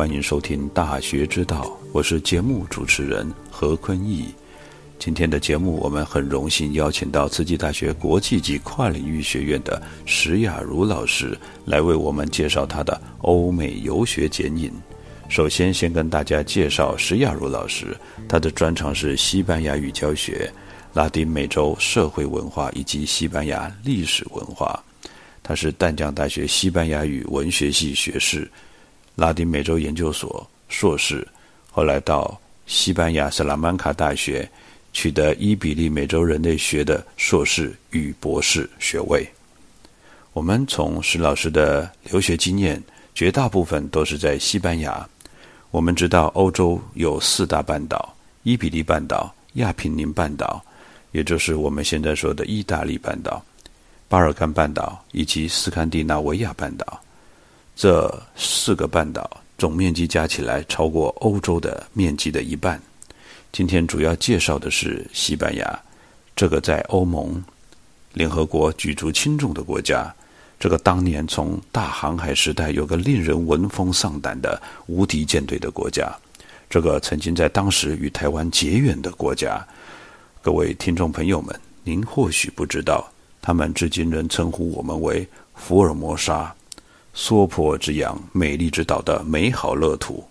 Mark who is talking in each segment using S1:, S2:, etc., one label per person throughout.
S1: 欢迎收听《大学之道》，我是节目主持人何坤义。今天的节目，我们很荣幸邀请到慈济大学国际及跨领域学院的石雅茹老师来为我们介绍他的欧美游学剪影。首先，先跟大家介绍石雅茹老师，他的专长是西班牙语教学、拉丁美洲社会文化以及西班牙历史文化。他是淡江大学西班牙语文学系学士。拉丁美洲研究所硕士，后来到西班牙萨拉曼卡大学取得伊比利美洲人类学的硕士与博士学位。我们从石老师的留学经验，绝大部分都是在西班牙。我们知道欧洲有四大半岛：伊比利半岛、亚平宁半岛，也就是我们现在说的意大利半岛、巴尔干半岛以及斯堪的纳维亚半岛。这四个半岛总面积加起来超过欧洲的面积的一半。今天主要介绍的是西班牙，这个在欧盟、联合国举足轻重的国家。这个当年从大航海时代有个令人闻风丧胆的无敌舰队的国家，这个曾经在当时与台湾结缘的国家。各位听众朋友们，您或许不知道，他们至今仍称呼我们为福尔摩沙。娑婆之洋，美丽之岛的美好乐土。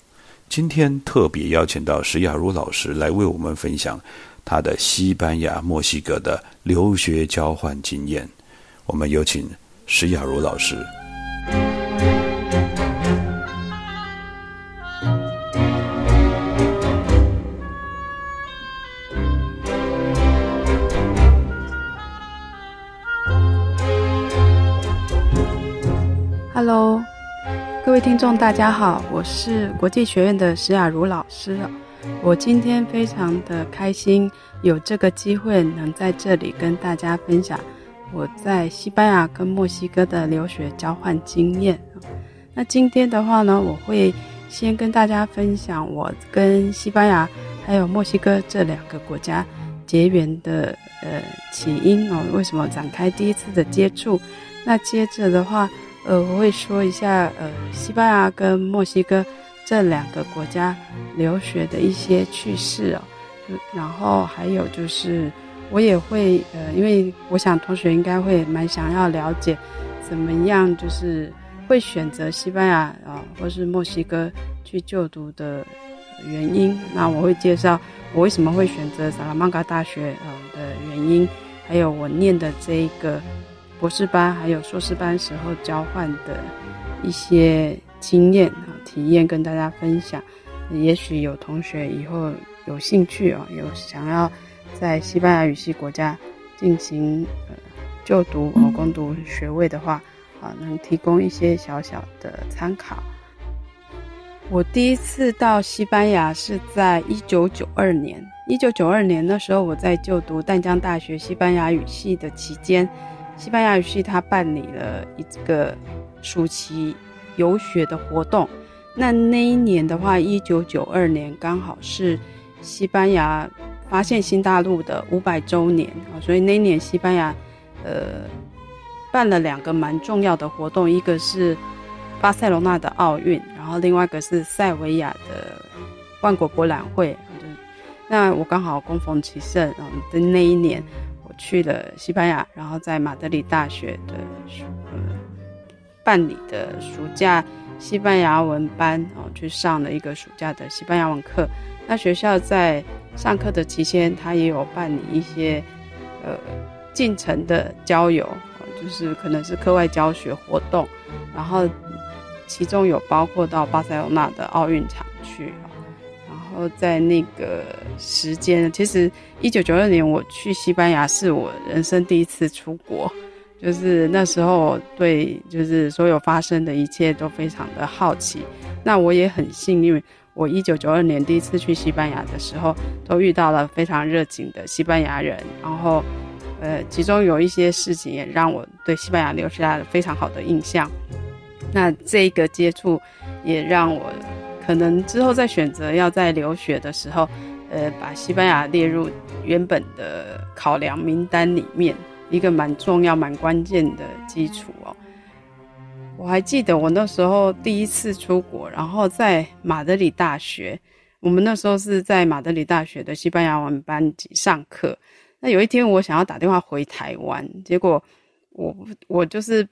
S1: 今天特别邀请到石雅茹老师来为我们分享他的西班牙、墨西哥的留学交换经验。我们有请石雅茹老师。
S2: 各位听众，大家好，我是国际学院的石雅茹老师。我今天非常的开心，有这个机会能在这里跟大家分享我在西班牙跟墨西哥的留学交换经验。那今天的话呢，我会先跟大家分享我跟西班牙还有墨西哥这两个国家结缘的呃起因哦，为什么展开第一次的接触？那接着的话。呃，我会说一下呃，西班牙跟墨西哥这两个国家留学的一些趣事哦，然后还有就是，我也会呃，因为我想同学应该会蛮想要了解，怎么样就是会选择西班牙啊，或是墨西哥去就读的原因。那我会介绍我为什么会选择萨拉曼卡大学啊的原因，还有我念的这一个。博士班还有硕士班时候交换的一些经验啊体验跟大家分享，也许有同学以后有兴趣啊，有想要在西班牙语系国家进行呃就读和攻读学位的话啊，能提供一些小小的参考。我第一次到西班牙是在一九九二年，一九九二年那时候我在就读淡江大学西班牙语系的期间。西班牙语系他办理了一个暑期游学的活动，那那一年的话，一九九二年刚好是西班牙发现新大陆的五百周年啊，所以那一年西班牙呃办了两个蛮重要的活动，一个是巴塞罗那的奥运，然后另外一个是塞维亚的万国博览会。那我刚好恭逢其盛，然后的那一年去了西班牙，然后在马德里大学的呃办理的暑假西班牙文班哦，去上了一个暑假的西班牙文课。那学校在上课的期间，他也有办理一些呃进程的郊游，就是可能是课外教学活动，然后其中有包括到巴塞罗那的奥运场去。然后在那个时间，其实一九九二年我去西班牙是我人生第一次出国，就是那时候对就是所有发生的一切都非常的好奇。那我也很幸运，我一九九二年第一次去西班牙的时候，都遇到了非常热情的西班牙人。然后，呃，其中有一些事情也让我对西班牙留下了非常好的印象。那这个接触也让我。可能之后再选择要在留学的时候，呃，把西班牙列入原本的考量名单里面，一个蛮重要、蛮关键的基础哦。我还记得我那时候第一次出国，然后在马德里大学，我们那时候是在马德里大学的西班牙文班级上课。那有一天我想要打电话回台湾，结果我我就是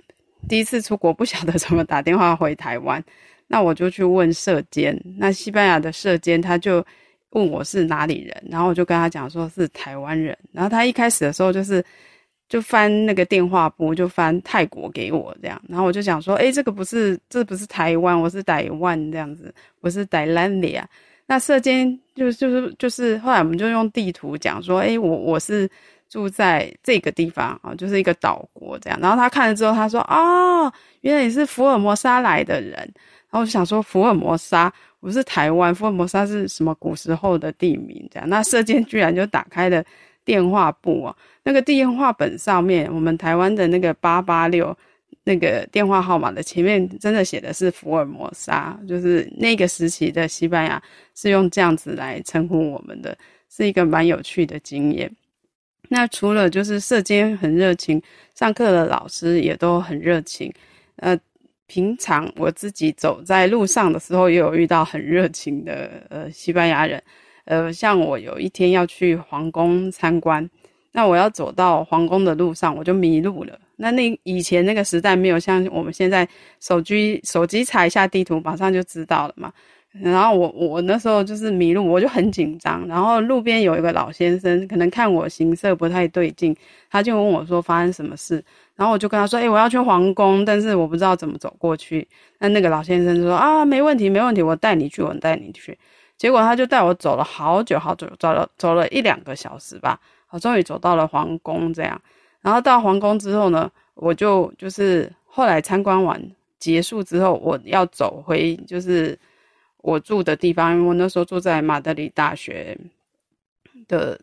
S2: 第一次出国，不晓得怎么打电话回台湾。那我就去问社监，那西班牙的社监他就问我是哪里人，然后我就跟他讲说是台湾人，然后他一开始的时候就是就翻那个电话簿，就翻泰国给我这样，然后我就讲说，哎，这个不是，这不是台湾，我是台湾这样子，我是台兰里啊。那社监就就是就是后来我们就用地图讲说，哎，我我是住在这个地方啊，就是一个岛国这样，然后他看了之后，他说，哦，原来你是福尔摩沙来的人。然后我就想说，福尔摩沙不是台湾，福尔摩沙是什么古时候的地名？这样，那射箭居然就打开了电话簿啊，那个电话本上面，我们台湾的那个八八六那个电话号码的前面，真的写的是福尔摩沙，就是那个时期的西班牙是用这样子来称呼我们的，是一个蛮有趣的经验。那除了就是射箭很热情，上课的老师也都很热情，呃。平常我自己走在路上的时候，也有遇到很热情的呃西班牙人，呃，像我有一天要去皇宫参观，那我要走到皇宫的路上，我就迷路了。那那以前那个时代没有像我们现在手机手机查一下地图，马上就知道了嘛。然后我我那时候就是迷路，我就很紧张。然后路边有一个老先生，可能看我行色不太对劲，他就问我说发生什么事。然后我就跟他说：“哎，我要去皇宫，但是我不知道怎么走过去。”那那个老先生就说：“啊，没问题，没问题，我带你去，我带你去。”结果他就带我走了好久好久，走了走了一两个小时吧，我终于走到了皇宫。这样，然后到皇宫之后呢，我就就是后来参观完结束之后，我要走回就是我住的地方，因为我那时候住在马德里大学的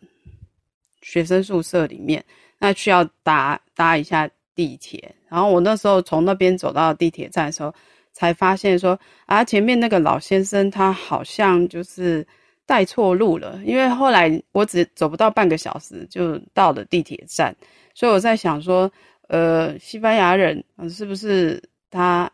S2: 学生宿舍里面，那需要搭搭一下。地铁，然后我那时候从那边走到地铁站的时候，才发现说啊，前面那个老先生他好像就是带错路了，因为后来我只走不到半个小时就到了地铁站，所以我在想说，呃，西班牙人是不是他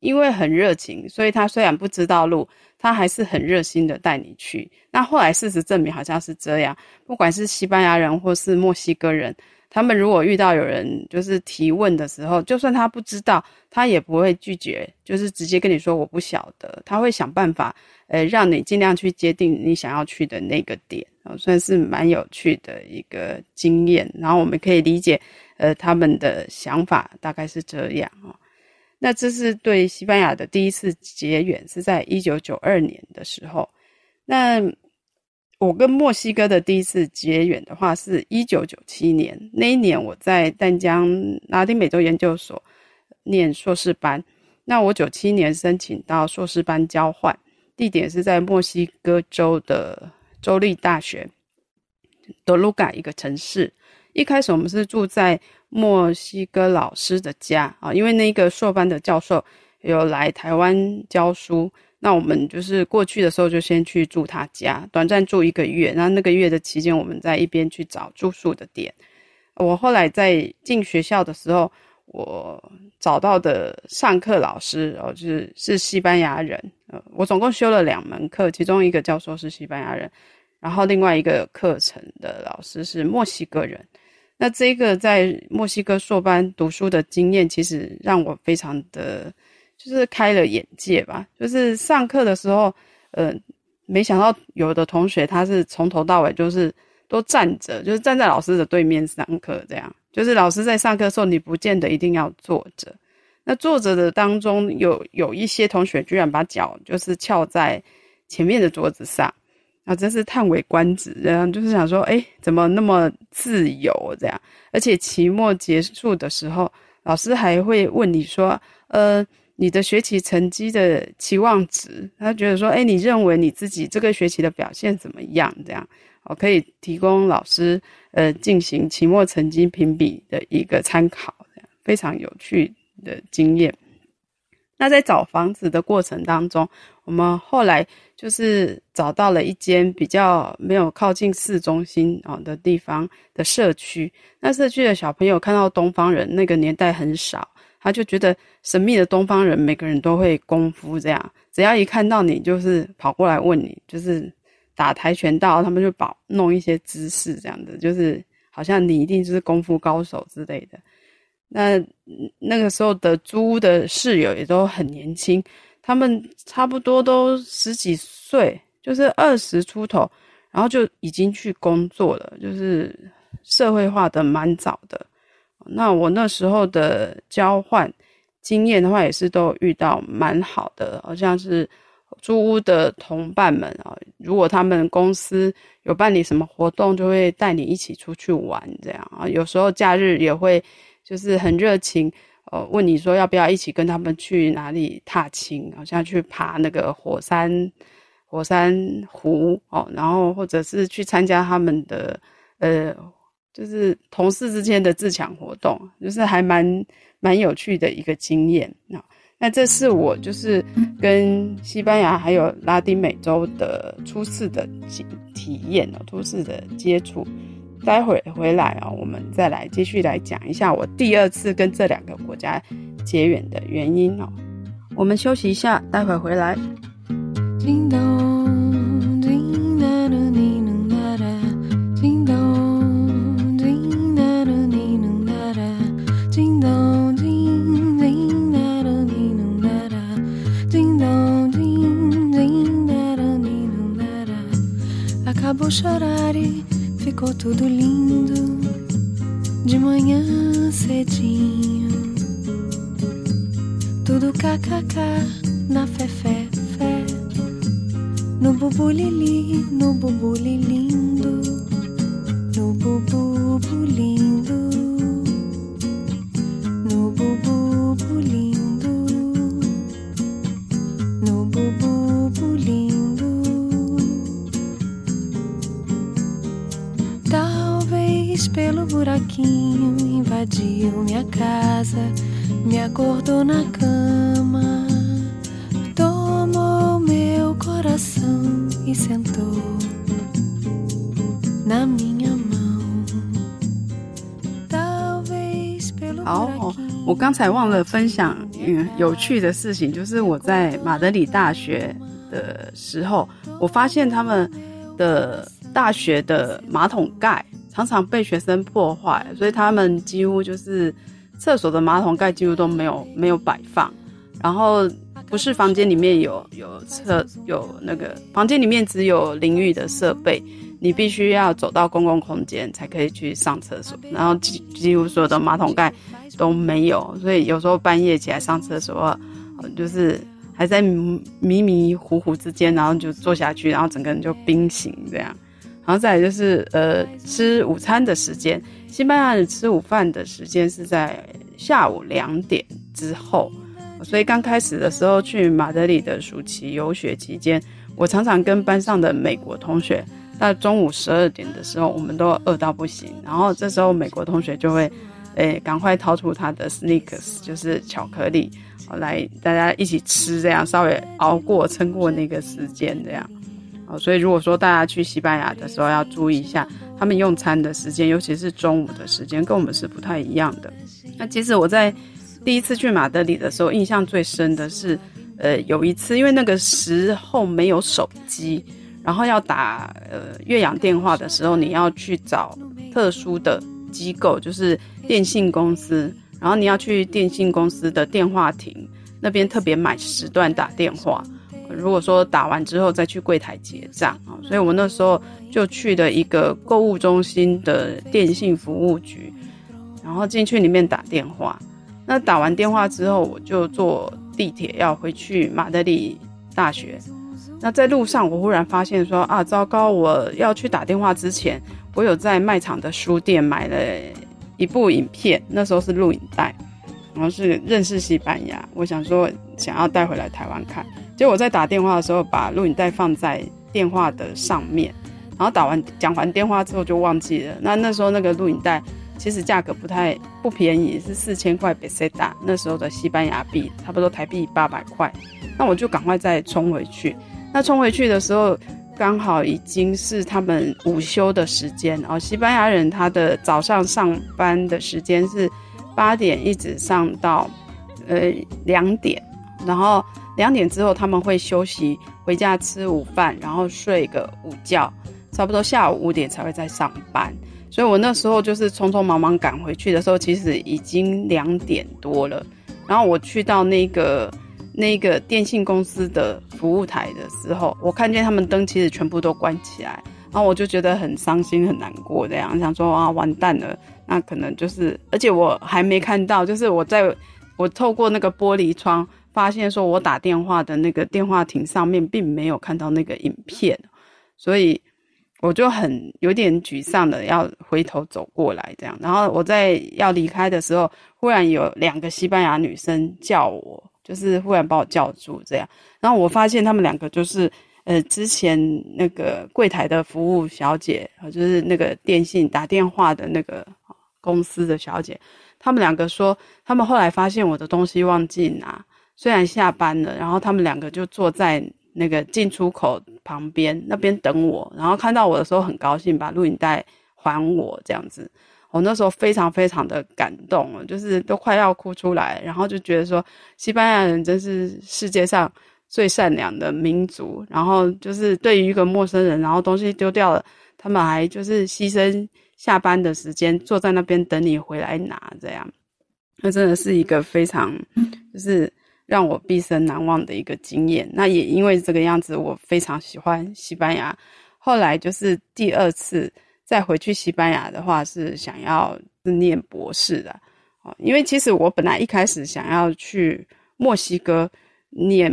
S2: 因为很热情，所以他虽然不知道路，他还是很热心的带你去。那后来事实证明好像是这样，不管是西班牙人或是墨西哥人。他们如果遇到有人就是提问的时候，就算他不知道，他也不会拒绝，就是直接跟你说我不晓得，他会想办法，呃，让你尽量去接定你想要去的那个点，算是蛮有趣的一个经验。然后我们可以理解，呃，他们的想法大概是这样哦。那这是对西班牙的第一次结缘，是在一九九二年的时候。那我跟墨西哥的第一次结缘的话，是一九九七年。那一年我在淡江拉丁美洲研究所念硕士班。那我九七年申请到硕士班交换，地点是在墨西哥州的州立大学德鲁嘎一个城市。一开始我们是住在墨西哥老师的家啊，因为那个硕班的教授有来台湾教书。那我们就是过去的时候就先去住他家，短暂住一个月。然后那个月的期间，我们在一边去找住宿的点。我后来在进学校的时候，我找到的上课老师哦，就是是西班牙人。呃，我总共修了两门课，其中一个教授是西班牙人，然后另外一个课程的老师是墨西哥人。那这个在墨西哥硕班读书的经验，其实让我非常的。就是开了眼界吧。就是上课的时候，呃，没想到有的同学他是从头到尾就是都站着，就是站在老师的对面上课。这样，就是老师在上课的时候，你不见得一定要坐着。那坐着的当中，有有一些同学居然把脚就是翘在前面的桌子上，啊，真是叹为观止。然后就是想说，哎，怎么那么自由这样？而且期末结束的时候，老师还会问你说，呃。你的学习成绩的期望值，他觉得说，哎，你认为你自己这个学期的表现怎么样？这样，我可以提供老师，呃，进行期末成绩评比的一个参考，非常有趣的经验。那在找房子的过程当中，我们后来就是找到了一间比较没有靠近市中心啊的地方的社区。那社区的小朋友看到东方人，那个年代很少。他就觉得神秘的东方人，每个人都会功夫，这样只要一看到你，就是跑过来问你，就是打跆拳道，他们就保弄一些姿势，这样的，就是好像你一定就是功夫高手之类的。那那个时候的租的室友也都很年轻，他们差不多都十几岁，就是二十出头，然后就已经去工作了，就是社会化的蛮早的。那我那时候的交换经验的话，也是都遇到蛮好的，好像是租屋的同伴们啊。如果他们公司有办理什么活动，就会带你一起出去玩，这样啊。有时候假日也会就是很热情，呃，问你说要不要一起跟他们去哪里踏青，好像去爬那个火山火山湖哦，然后或者是去参加他们的呃。就是同事之间的自强活动，就是还蛮蛮有趣的一个经验啊。那这是我就是跟西班牙还有拉丁美洲的初次的体体验哦，初次的接触。待会回来啊，我们再来继续来讲一下我第二次跟这两个国家结缘的原因哦。我们休息一下，待会回来。
S3: Chorar e ficou tudo lindo de manhã cedinho. Tudo kkk na fé, fé, fé. No bubu lili, no bubu lindo. No bubu lindo. Invadiu minha casa, me acordou na cama, tomou meu coração e sentou na minha mão. Talvez pelo
S2: 好，我刚才忘了分享嗯有趣的事情，就是我在马德里大学的时候，我发现他们的大学的马桶盖。常常被学生破坏，所以他们几乎就是厕所的马桶盖几乎都没有没有摆放。然后不是房间里面有有厕有那个房间里面只有淋浴的设备，你必须要走到公共空间才可以去上厕所。然后几几乎所有的马桶盖都没有，所以有时候半夜起来上厕所，就是还在迷迷糊糊之间，然后就坐下去，然后整个人就冰醒这样。然后再就是呃吃午餐的时间，西班牙人吃午饭的时间是在下午两点之后，所以刚开始的时候去马德里的暑期游学期间，我常常跟班上的美国同学，到中午十二点的时候，我们都饿到不行，然后这时候美国同学就会，诶赶快掏出他的 Snickers，就是巧克力，来大家一起吃，这样稍微熬过撑过那个时间，这样。所以如果说大家去西班牙的时候要注意一下，他们用餐的时间，尤其是中午的时间，跟我们是不太一样的。那其实我在第一次去马德里的时候，印象最深的是，呃，有一次因为那个时候没有手机，然后要打呃越洋电话的时候，你要去找特殊的机构，就是电信公司，然后你要去电信公司的电话亭那边特别买时段打电话。如果说打完之后再去柜台结账啊，所以我那时候就去了一个购物中心的电信服务局，然后进去里面打电话。那打完电话之后，我就坐地铁要回去马德里大学。那在路上，我忽然发现说啊，糟糕！我要去打电话之前，我有在卖场的书店买了一部影片，那时候是录影带，然后是认识西班牙。我想说想要带回来台湾看。结果我在打电话的时候，把录影带放在电话的上面，然后打完讲完电话之后就忘记了。那那时候那个录影带其实价格不太不便宜，是四千块比塞达，那时候的西班牙币差不多台币八百块。那我就赶快再冲回去。那冲回去的时候，刚好已经是他们午休的时间哦。西班牙人他的早上上班的时间是八点一直上到呃两点，然后。两点之后他们会休息，回家吃午饭，然后睡个午觉，差不多下午五点才会再上班。所以我那时候就是匆匆忙忙赶回去的时候，其实已经两点多了。然后我去到那个那个电信公司的服务台的时候，我看见他们灯其实全部都关起来，然后我就觉得很伤心很难过，这样想说啊完蛋了，那可能就是，而且我还没看到，就是我在我透过那个玻璃窗。发现说，我打电话的那个电话亭上面并没有看到那个影片，所以我就很有点沮丧的要回头走过来，这样。然后我在要离开的时候，忽然有两个西班牙女生叫我，就是忽然把我叫住，这样。然后我发现他们两个就是呃之前那个柜台的服务小姐，就是那个电信打电话的那个公司的小姐。他们两个说，他们后来发现我的东西忘记拿。虽然下班了，然后他们两个就坐在那个进出口旁边那边等我，然后看到我的时候很高兴，把录影带还我这样子。我那时候非常非常的感动，就是都快要哭出来，然后就觉得说西班牙人真是世界上最善良的民族。然后就是对于一个陌生人，然后东西丢掉了，他们还就是牺牲下班的时间坐在那边等你回来拿，这样，那真的是一个非常就是。让我毕生难忘的一个经验。那也因为这个样子，我非常喜欢西班牙。后来就是第二次再回去西班牙的话，是想要念博士的哦。因为其实我本来一开始想要去墨西哥念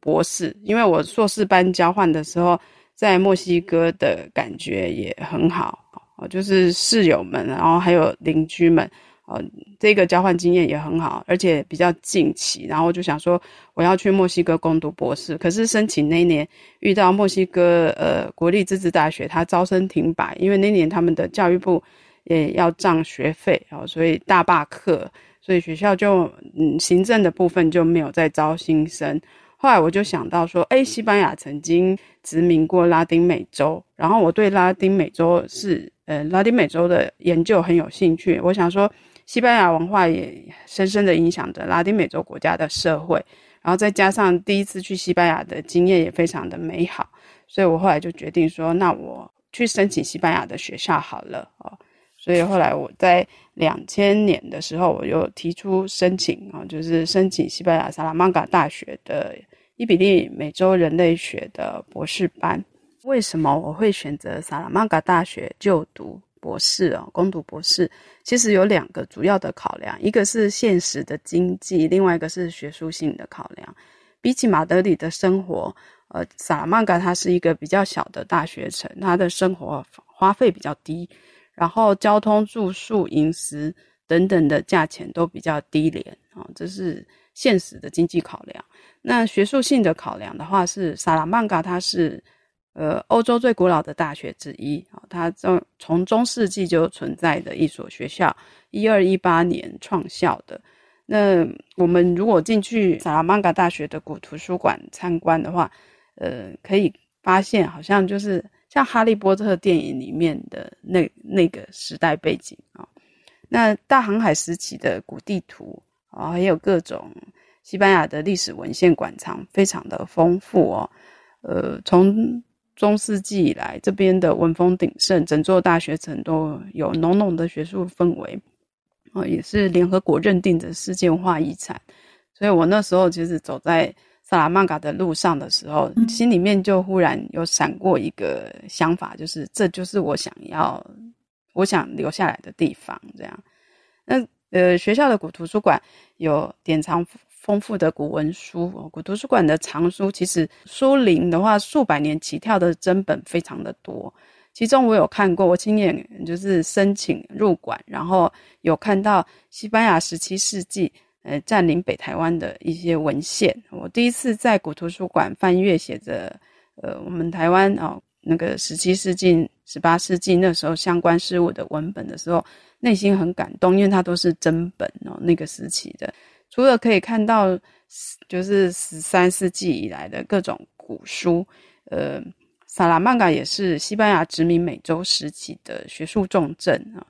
S2: 博士，因为我硕士班交换的时候在墨西哥的感觉也很好哦，就是室友们，然后还有邻居们。呃，这个交换经验也很好，而且比较近期。然后我就想说，我要去墨西哥攻读博士。可是申请那一年遇到墨西哥呃国立自治大学，它招生停摆，因为那年他们的教育部也要涨学费哦，所以大罢课，所以学校就嗯行政的部分就没有再招新生。后来我就想到说，哎，西班牙曾经殖民过拉丁美洲，然后我对拉丁美洲是呃拉丁美洲的研究很有兴趣，我想说。西班牙文化也深深的影响着拉丁美洲国家的社会，然后再加上第一次去西班牙的经验也非常的美好，所以我后来就决定说，那我去申请西班牙的学校好了哦。所以后来我在两千年的时候，我又提出申请啊，就是申请西班牙萨拉曼卡大学的伊比利美洲人类学的博士班。为什么我会选择萨拉曼卡大学就读？博士啊，攻读博士，其实有两个主要的考量，一个是现实的经济，另外一个是学术性的考量。比起马德里的生活，呃，萨拉曼卡它是一个比较小的大学城，它的生活花费比较低，然后交通、住宿、饮食等等的价钱都比较低廉啊，这是现实的经济考量。那学术性的考量的话，是萨拉曼卡它是。呃，欧洲最古老的大学之一啊，它从从中世纪就存在的一所学校，一二一八年创校的。那我们如果进去萨拉曼嘎大学的古图书馆参观的话，呃，可以发现好像就是像《哈利波特》电影里面的那那个时代背景啊。那大航海时期的古地图啊，还有各种西班牙的历史文献馆藏，非常的丰富哦。呃，从中世纪以来，这边的文风鼎盛，整座大学城都有浓浓的学术氛围，哦，也是联合国认定的世界文化遗产。所以我那时候其实走在萨拉曼卡的路上的时候，心里面就忽然有闪过一个想法，就是这就是我想要。我想留下来的地方，这样。那呃，学校的古图书馆有典藏丰富的古文书。古图书馆的藏书其实书龄的话，数百年起跳的真本非常的多。其中我有看过，我亲眼就是申请入馆，然后有看到西班牙十七世纪呃占领北台湾的一些文献。我第一次在古图书馆翻阅写着呃我们台湾哦。那个十七世纪、十八世纪那时候相关事物的文本的时候，内心很感动，因为它都是真本哦。那个时期的，除了可以看到，就是十三世纪以来的各种古书，呃，萨拉曼卡也是西班牙殖民美洲时期的学术重镇啊。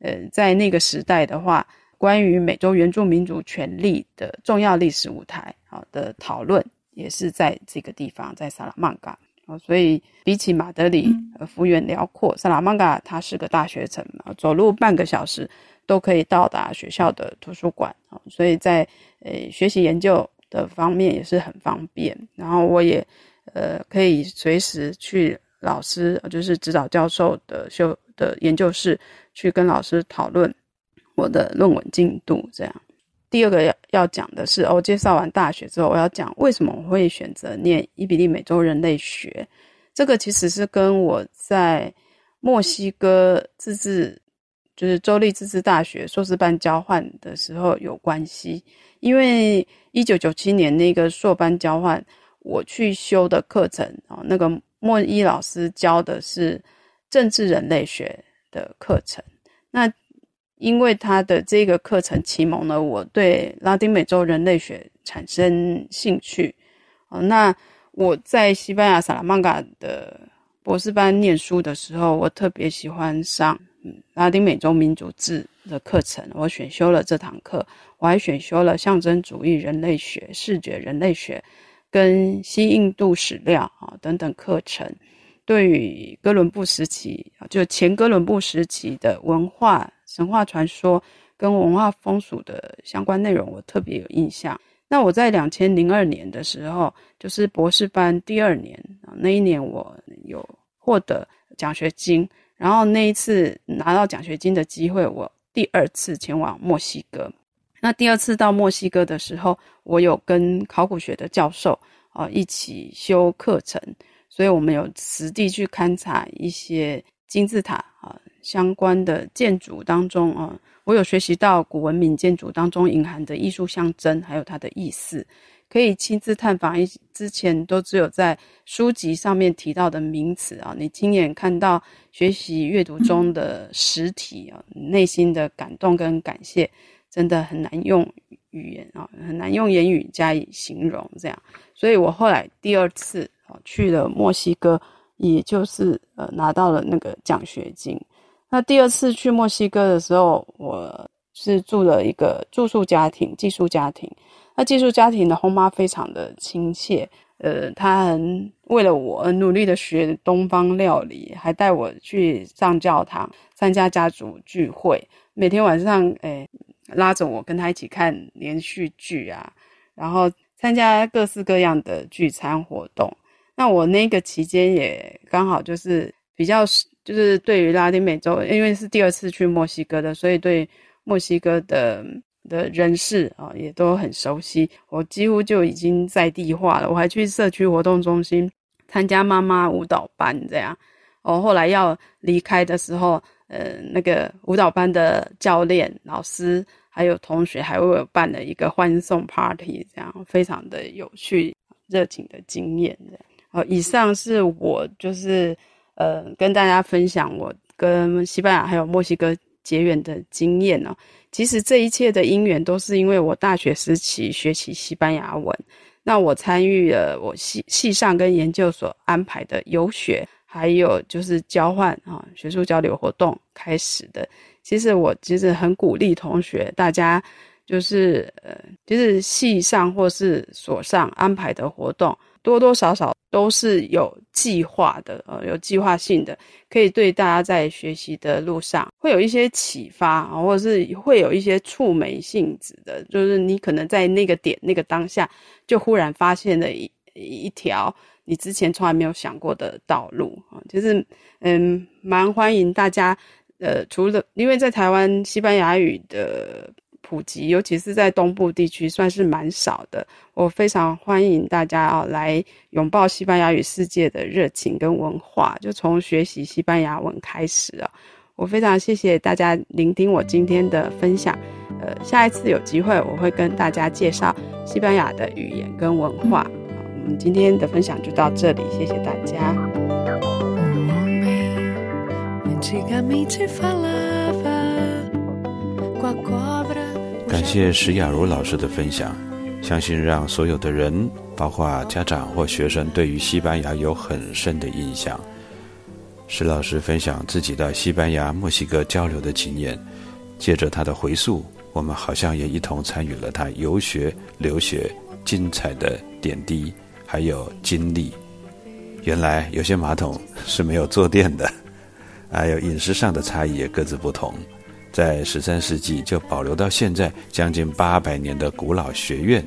S2: 呃，在那个时代的话，关于美洲原住民族权利的重要历史舞台，好的讨论也是在这个地方，在萨拉曼卡。哦，所以比起马德里，呃，幅员辽阔，萨拉曼卡它是个大学城嘛，走路半个小时都可以到达学校的图书馆啊，所以在呃学习研究的方面也是很方便。然后我也呃可以随时去老师，就是指导教授的修的研究室去跟老师讨论我的论文进度，这样。第二个要要讲的是，哦，介绍完大学之后，我要讲为什么我会选择念伊比利美洲人类学。这个其实是跟我在墨西哥自治，就是州立自治大学硕士班交换的时候有关系。因为一九九七年那个硕班交换，我去修的课程哦，那个莫伊老师教的是政治人类学的课程，那。因为他的这个课程启蒙了我对拉丁美洲人类学产生兴趣，哦，那我在西班牙萨拉曼卡的博士班念书的时候，我特别喜欢上拉丁美洲民族志的课程，我选修了这堂课，我还选修了象征主义人类学、视觉人类学跟西印度史料啊等等课程，对于哥伦布时期就前哥伦布时期的文化。神话传说跟文化风俗的相关内容，我特别有印象。那我在两千零二年的时候，就是博士班第二年啊，那一年我有获得奖学金，然后那一次拿到奖学金的机会，我第二次前往墨西哥。那第二次到墨西哥的时候，我有跟考古学的教授啊一起修课程，所以我们有实地去勘察一些金字塔啊。相关的建筑当中啊，我有学习到古文明建筑当中隐含的艺术象征，还有它的意思，可以亲自探访一之前都只有在书籍上面提到的名词啊，你亲眼看到学习阅读中的实体啊，内心的感动跟感谢，真的很难用语言啊，很难用言语加以形容。这样，所以我后来第二次啊去了墨西哥，也就是呃拿到了那个奖学金。那第二次去墨西哥的时候，我是住了一个住宿家庭、寄宿家庭。那寄宿家庭的后妈非常的亲切，呃，她很为了我而努力的学东方料理，还带我去上教堂参加家族聚会。每天晚上，哎，拉着我跟他一起看连续剧啊，然后参加各式各样的聚餐活动。那我那个期间也刚好就是比较。就是对于拉丁美洲，因为是第二次去墨西哥的，所以对墨西哥的的人士啊也都很熟悉。我几乎就已经在地化了。我还去社区活动中心参加妈妈舞蹈班，这样。哦，后来要离开的时候，呃，那个舞蹈班的教练、老师还有同学还为我办了一个欢送 party，这样非常的有趣、热情的经验。这样。哦，以上是我就是。呃，跟大家分享我跟西班牙还有墨西哥结缘的经验哦。其实这一切的因缘都是因为我大学时期学习西班牙文，那我参与了我系系上跟研究所安排的游学，还有就是交换啊学术交流活动开始的。其实我其实很鼓励同学，大家就是呃，就是系上或是所上安排的活动。多多少少都是有计划的，呃，有计划性的，可以对大家在学习的路上会有一些启发啊，或者是会有一些触媒性质的，就是你可能在那个点、那个当下，就忽然发现了一一条你之前从来没有想过的道路啊，就是嗯，蛮欢迎大家，呃，除了因为在台湾西班牙语的。普及，尤其是在东部地区，算是蛮少的。我非常欢迎大家啊来拥抱西班牙语世界的热情跟文化，就从学习西班牙文开始啊！我非常谢谢大家聆听我今天的分享。呃，下一次有机会我会跟大家介绍西班牙的语言跟文化。我们今天的分享就到这里，谢谢大家。
S1: 感谢石雅茹老师的分享，相信让所有的人，包括家长或学生，对于西班牙有很深的印象。石老师分享自己的西班牙、墨西哥交流的经验，借着他的回溯，我们好像也一同参与了他游学、留学精彩的点滴，还有经历。原来有些马桶是没有坐垫的，还有饮食上的差异也各自不同。在十三世纪就保留到现在将近八百年的古老学院，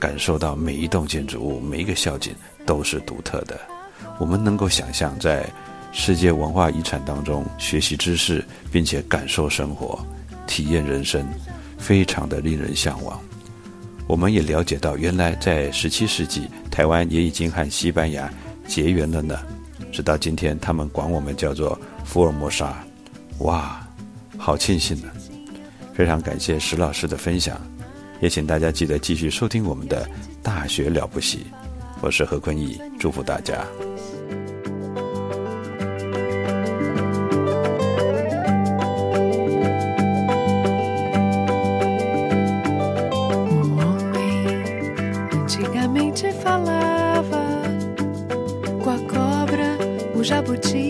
S1: 感受到每一栋建筑物、每一个校景都是独特的。我们能够想象，在世界文化遗产当中学习知识，并且感受生活、体验人生，非常的令人向往。我们也了解到，原来在十七世纪，台湾也已经和西班牙结缘了呢。直到今天，他们管我们叫做福尔摩沙。哇！好庆幸呢！非常感谢石老师的分享，也请大家记得继续收听我们的《大学了不起》，我是何坤义，祝福大家。
S3: começou